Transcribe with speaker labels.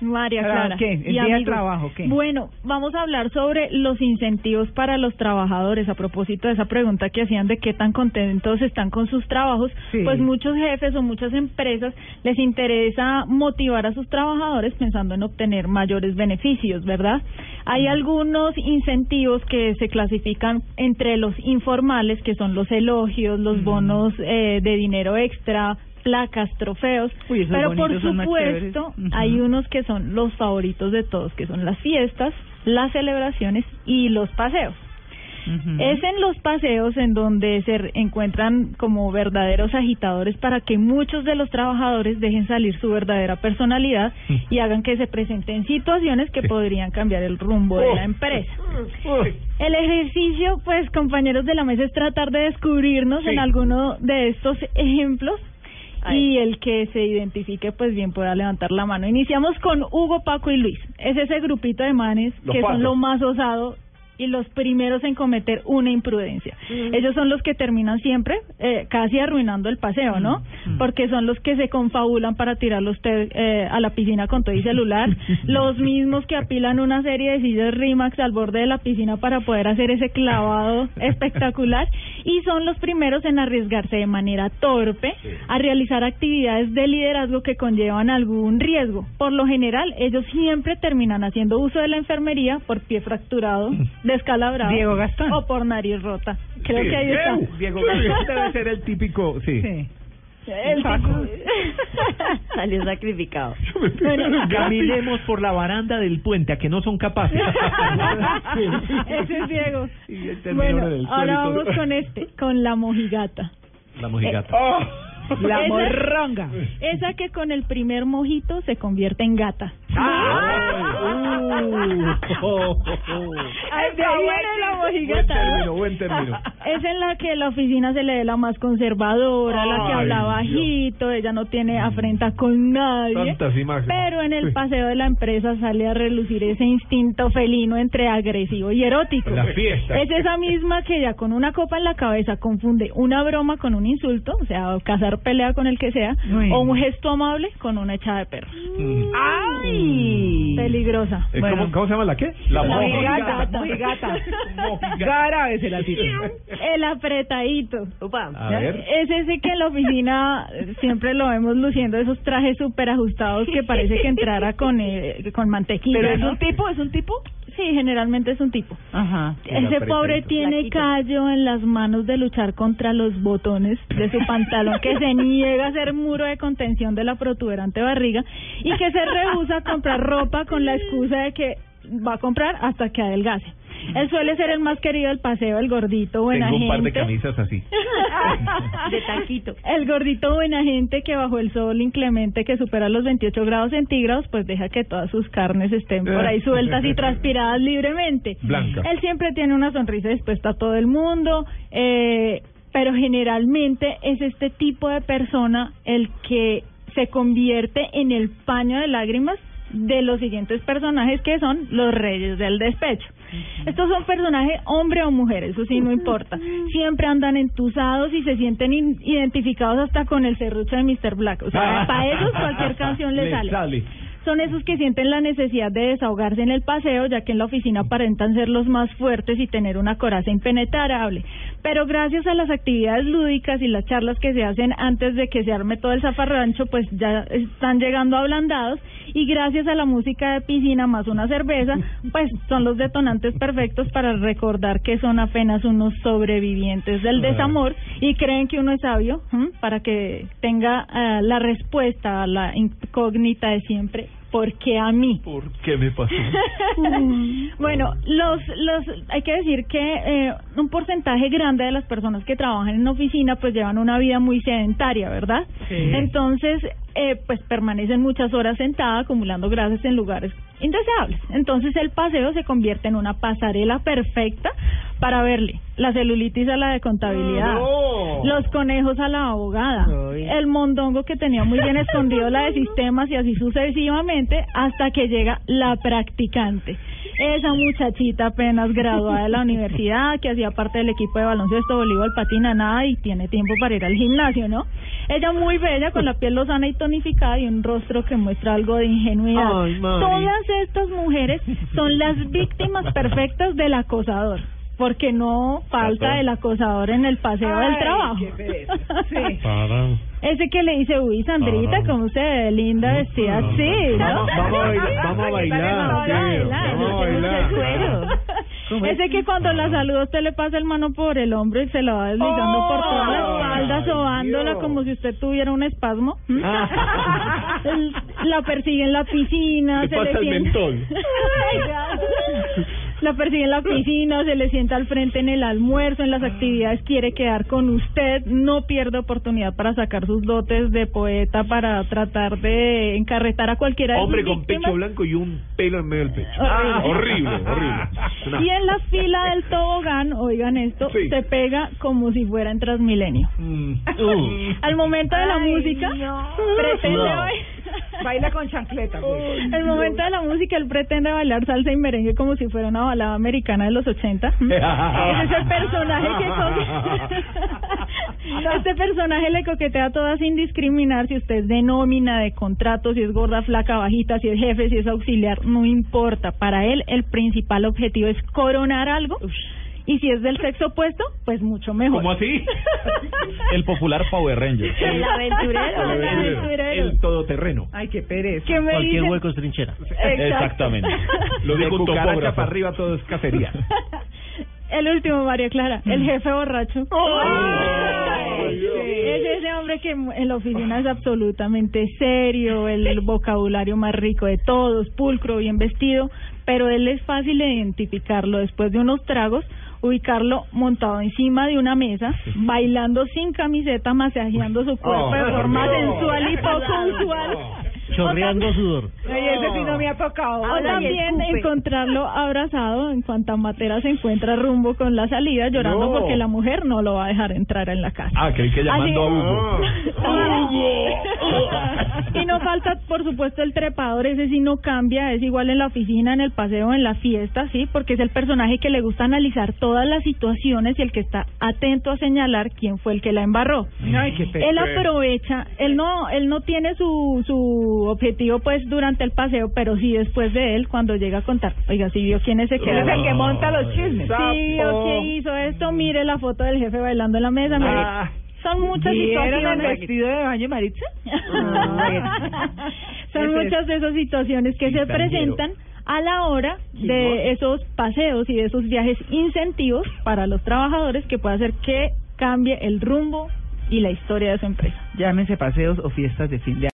Speaker 1: María
Speaker 2: ¿Para
Speaker 1: Clara.
Speaker 2: qué? ¿El
Speaker 1: y
Speaker 2: día de trabajo, qué?
Speaker 1: Bueno, vamos a hablar sobre los incentivos para los trabajadores. A propósito de esa pregunta que hacían de qué tan contentos están con sus trabajos,
Speaker 2: Sí.
Speaker 1: pues muchos jefes o muchas empresas les interesa motivar a sus trabajadores pensando en obtener mayores beneficios, ¿verdad? Hay algunos incentivos que se clasifican entre los informales, que son los elogios, los bonos eh, de dinero extra, placas, trofeos,
Speaker 2: Uy,
Speaker 1: pero por supuesto hay unos que son los favoritos de todos, que son las fiestas, las celebraciones y los paseos. Es en los paseos en donde se encuentran como verdaderos agitadores para que muchos de los trabajadores dejen salir su verdadera personalidad y hagan que se presenten situaciones que podrían cambiar el rumbo de la empresa. El ejercicio, pues, compañeros de la mesa, es tratar de descubrirnos en alguno de estos ejemplos y el que se identifique, pues bien, pueda levantar la mano. Iniciamos con Hugo, Paco y Luis. Es ese grupito de manes
Speaker 3: Los
Speaker 1: que son lo más osado y los primeros en cometer una imprudencia. Ellos son los que terminan siempre eh, casi arruinando el paseo, ¿no? Porque son los que se confabulan para tirarlo usted eh, a la piscina con todo y celular, los mismos que apilan una serie de sillas Rimax al borde de la piscina para poder hacer ese clavado espectacular y son los primeros en arriesgarse de manera torpe a realizar actividades de liderazgo que conllevan algún riesgo. Por lo general, ellos siempre terminan haciendo uso de la enfermería por pie fracturado, descalabrado
Speaker 2: Diego Gastón.
Speaker 1: o por nariz rota. Creo
Speaker 3: Sí,
Speaker 1: que ahí está.
Speaker 3: Diego, Diego Gastón debe ser el típico, sí.
Speaker 2: Sí.
Speaker 1: El tipo-
Speaker 4: Salió sacrificado.
Speaker 1: Bueno,
Speaker 5: Caminemos por la baranda del puente, a que no son capaces.
Speaker 1: Ese es Diego.
Speaker 3: Y el término
Speaker 1: Bueno, ahora vamos con este, con la mojigata.
Speaker 5: La mojigata.
Speaker 3: Oh.
Speaker 2: La
Speaker 1: Esa-
Speaker 2: morronga.
Speaker 1: Esa que con el primer mojito se convierte en gata. Ay, de ahí viene la
Speaker 3: Buen
Speaker 1: mojigata. ¿no?
Speaker 3: término, buen término.
Speaker 1: Es en la que la oficina se le ve la más conservadora, la que habla
Speaker 3: Dios.
Speaker 1: bajito, ella no tiene afrenta con nadie.
Speaker 3: Tantas imágenes.
Speaker 1: Pero en el paseo de la empresa sale a relucir ese instinto felino entre agresivo y erótico.
Speaker 3: La fiesta.
Speaker 1: Es esa misma que ya con una copa en la cabeza confunde una broma con un insulto, o sea, cazar pelea con el que sea, o un gesto amable con una echada de perros.
Speaker 3: Mm.
Speaker 2: ¡Ay!
Speaker 1: Peligrosa.
Speaker 3: Eh,
Speaker 2: Bueno.
Speaker 3: ¿cómo, ¿Cómo se llama la qué?
Speaker 1: La
Speaker 2: mojigata.
Speaker 1: mojigata.
Speaker 2: Es el atito.
Speaker 1: El apretadito.
Speaker 4: Upa.
Speaker 3: A ver.
Speaker 1: Es ese que en la oficina siempre lo vemos luciendo esos trajes súper ajustados que parece que entrara con eh, con mantequilla.
Speaker 2: ¿Pero es
Speaker 1: ¿no?
Speaker 2: un tipo? ¿Es un tipo?
Speaker 1: Sí, generalmente es un tipo.
Speaker 2: Ajá.
Speaker 1: Ese pobre tiene callo en las manos de luchar contra los botones de su pantalón que se niega a ser muro de contención de la protuberante barriga y que se rehúsa a comprar ropa con la excusa de que va a comprar hasta que adelgace. Él suele ser el más querido del paseo, el gordito buena
Speaker 3: Tengo un par de camisas así.
Speaker 4: De taquito.
Speaker 1: El gordito buena gente que bajo el sol inclemente que supera los 28 grados centígrados, pues deja que todas sus carnes estén por ahí sueltas y transpiradas libremente.
Speaker 3: Blanca.
Speaker 1: Él siempre tiene una sonrisa dispuesta a todo el mundo, eh, pero generalmente es este tipo de persona el que se convierte en el paño de lágrimas de los siguientes personajes que son los reyes del despecho. Estos son personajes hombre o mujer, eso sí no importa. Siempre andan entusados y se sienten identificados hasta con el serrucho de Mr. Black. O sea, para ellos cualquier canción les
Speaker 3: Le
Speaker 1: sale son esos que sienten la necesidad de desahogarse en el paseo, ya que en la oficina aparentan ser los más fuertes y tener una coraza impenetrable. Pero gracias a las actividades lúdicas y las charlas que se hacen antes de que se arme todo el zafarrancho, pues ya están llegando ablandados y gracias a la música de piscina más una cerveza, pues son los detonantes perfectos para recordar que son apenas unos sobrevivientes del desamor y creen que uno es sabio para que tenga eh, la respuesta a la incógnita de siempre. ¿Por qué a mí?
Speaker 5: ¿Por qué me pasó?
Speaker 1: bueno, los, los, hay que decir que eh, un porcentaje grande de las personas que trabajan en oficina pues llevan una vida muy sedentaria, ¿verdad? Entonces, eh, pues permanecen muchas horas sentadas acumulando grasas en lugares indeseables. Entonces el paseo se convierte en una pasarela perfecta para verle la celulitis a la de contabilidad,
Speaker 3: No.
Speaker 1: los conejos a la abogada,
Speaker 2: Ay.
Speaker 1: el mondongo que tenía muy bien escondido la de sistemas y así sucesivamente hasta que llega la practicante. Esa muchachita apenas graduada de la universidad, que hacía parte del equipo de baloncesto, voleibol, patina, nada y tiene tiempo para ir al gimnasio, ¿no? Ella muy bella, con la piel lozana y tonificada y un rostro que muestra algo de ingenuidad.
Speaker 5: Ay.
Speaker 1: Todas estas mujeres son las víctimas perfectas del acosador. Porque no falta el acosador en el paseo del trabajo.
Speaker 2: qué. Sí.
Speaker 3: Para.
Speaker 1: Ese que le dice, uy, Sandrita, como usted ve linda vestida así, ¿no?
Speaker 3: Vamos, vamos a bailar, vamos a bailar,
Speaker 1: Vamos a bailar. Ese que cuando la saluda usted le pasa el mano por el hombro y se la va deslizando por toda la espalda,
Speaker 3: Ay,
Speaker 1: sobándola
Speaker 3: Dios.
Speaker 1: como si usted tuviera un espasmo. ¿m?
Speaker 5: Ah.
Speaker 1: El- La persigue en la piscina,
Speaker 3: Le
Speaker 1: se
Speaker 3: pasa
Speaker 1: le
Speaker 3: el
Speaker 1: sienta... La persigue en la piscina, se le sienta al frente en el almuerzo, en las actividades, quiere quedar con usted, no pierde oportunidad para sacar sus dotes de poeta, para tratar de encarretar a cualquiera de
Speaker 3: Hombre
Speaker 1: sus
Speaker 3: con
Speaker 1: víctimas.
Speaker 3: pecho blanco y un pelo en medio del pecho.
Speaker 1: Ah,
Speaker 3: horrible, horrible. Una-
Speaker 1: Y en la fila del tobogán, oigan esto,
Speaker 3: Sí.
Speaker 1: se pega como si fuera en Transmilenio.
Speaker 3: Mm.
Speaker 1: Al momento de la
Speaker 2: Ay,
Speaker 1: música,
Speaker 2: no.
Speaker 1: pretende
Speaker 5: No.
Speaker 2: Baila con chancleta, pues.
Speaker 1: Al momento de la música, él pretende bailar salsa y merengue como si fuera una balada americana de los 80. Ese es el personaje que coque- Este personaje le coquetea a todas sin discriminar si usted es de nómina, de contrato, si es gorda, flaca, bajita, si es jefe, si es auxiliar, no importa. Para él, el principal objetivo es coronar algo. Y si es del sexo opuesto, pues mucho mejor.
Speaker 3: ¿Cómo así?
Speaker 5: El popular Power Ranger.
Speaker 4: El aventurero.
Speaker 1: El aventurero.
Speaker 3: El todoterreno.
Speaker 2: Ay, qué pereza.
Speaker 1: ¿Qué me
Speaker 5: Cualquier
Speaker 1: dice?
Speaker 5: hueco es trinchera.
Speaker 1: Exacto.
Speaker 5: Exactamente.
Speaker 3: Lo
Speaker 5: De
Speaker 3: dijo un
Speaker 5: cucaracha
Speaker 3: topógrafo.
Speaker 5: para
Speaker 3: arriba todo es cacería.
Speaker 1: El último, María Clara, el jefe borracho.
Speaker 3: Ay, Dios.
Speaker 1: Es ese hombre que en la oficina es absolutamente serio, el vocabulario más rico de todos, pulcro, bien vestido, pero él es fácil de identificarlo después de unos tragos, ubicarlo montado encima de una mesa, bailando sin camiseta, masajeando su cuerpo
Speaker 3: Oh,
Speaker 1: de forma
Speaker 3: no.
Speaker 1: sensual y poco usual.
Speaker 5: Chorreando sudor.
Speaker 2: Ay, ese sí no me ha tocado.
Speaker 1: O
Speaker 4: Habla y
Speaker 1: también encontrarlo abrazado en cuanta matera se encuentra rumbo con la salida, llorando
Speaker 3: No.
Speaker 1: porque la mujer no lo va a dejar entrar en la casa.
Speaker 5: Ah, creí que llamando a
Speaker 1: Así-
Speaker 5: Hugo.
Speaker 1: falta, por supuesto, el trepador, ese sí no cambia, es igual en la oficina, en el paseo, en la fiesta, sí, porque es el personaje que le gusta analizar todas las situaciones y el que está atento a señalar quién fue el que la embarró.
Speaker 2: Ay, qué.
Speaker 1: Él aprovecha, él no, él no tiene su, su objetivo pues durante el paseo, pero sí después de él cuando llega a contar, oiga, si vio quién es ese que
Speaker 2: Él es el que monta los chismes.
Speaker 1: Sí, vio que hizo esto, mire la foto del jefe bailando en la mesa, mire.
Speaker 3: Ah.
Speaker 1: Son muchas
Speaker 2: ¿Vieron el
Speaker 1: situaciones.
Speaker 2: vestido de baño, Maritza?
Speaker 1: Son
Speaker 2: Ese es-
Speaker 1: muchas de esas situaciones que se presentan a la hora de esos paseos y de esos viajes incentivos para los trabajadores que puede hacer que cambie el rumbo y la historia de su empresa.
Speaker 2: Llámense paseos o fiestas de fin de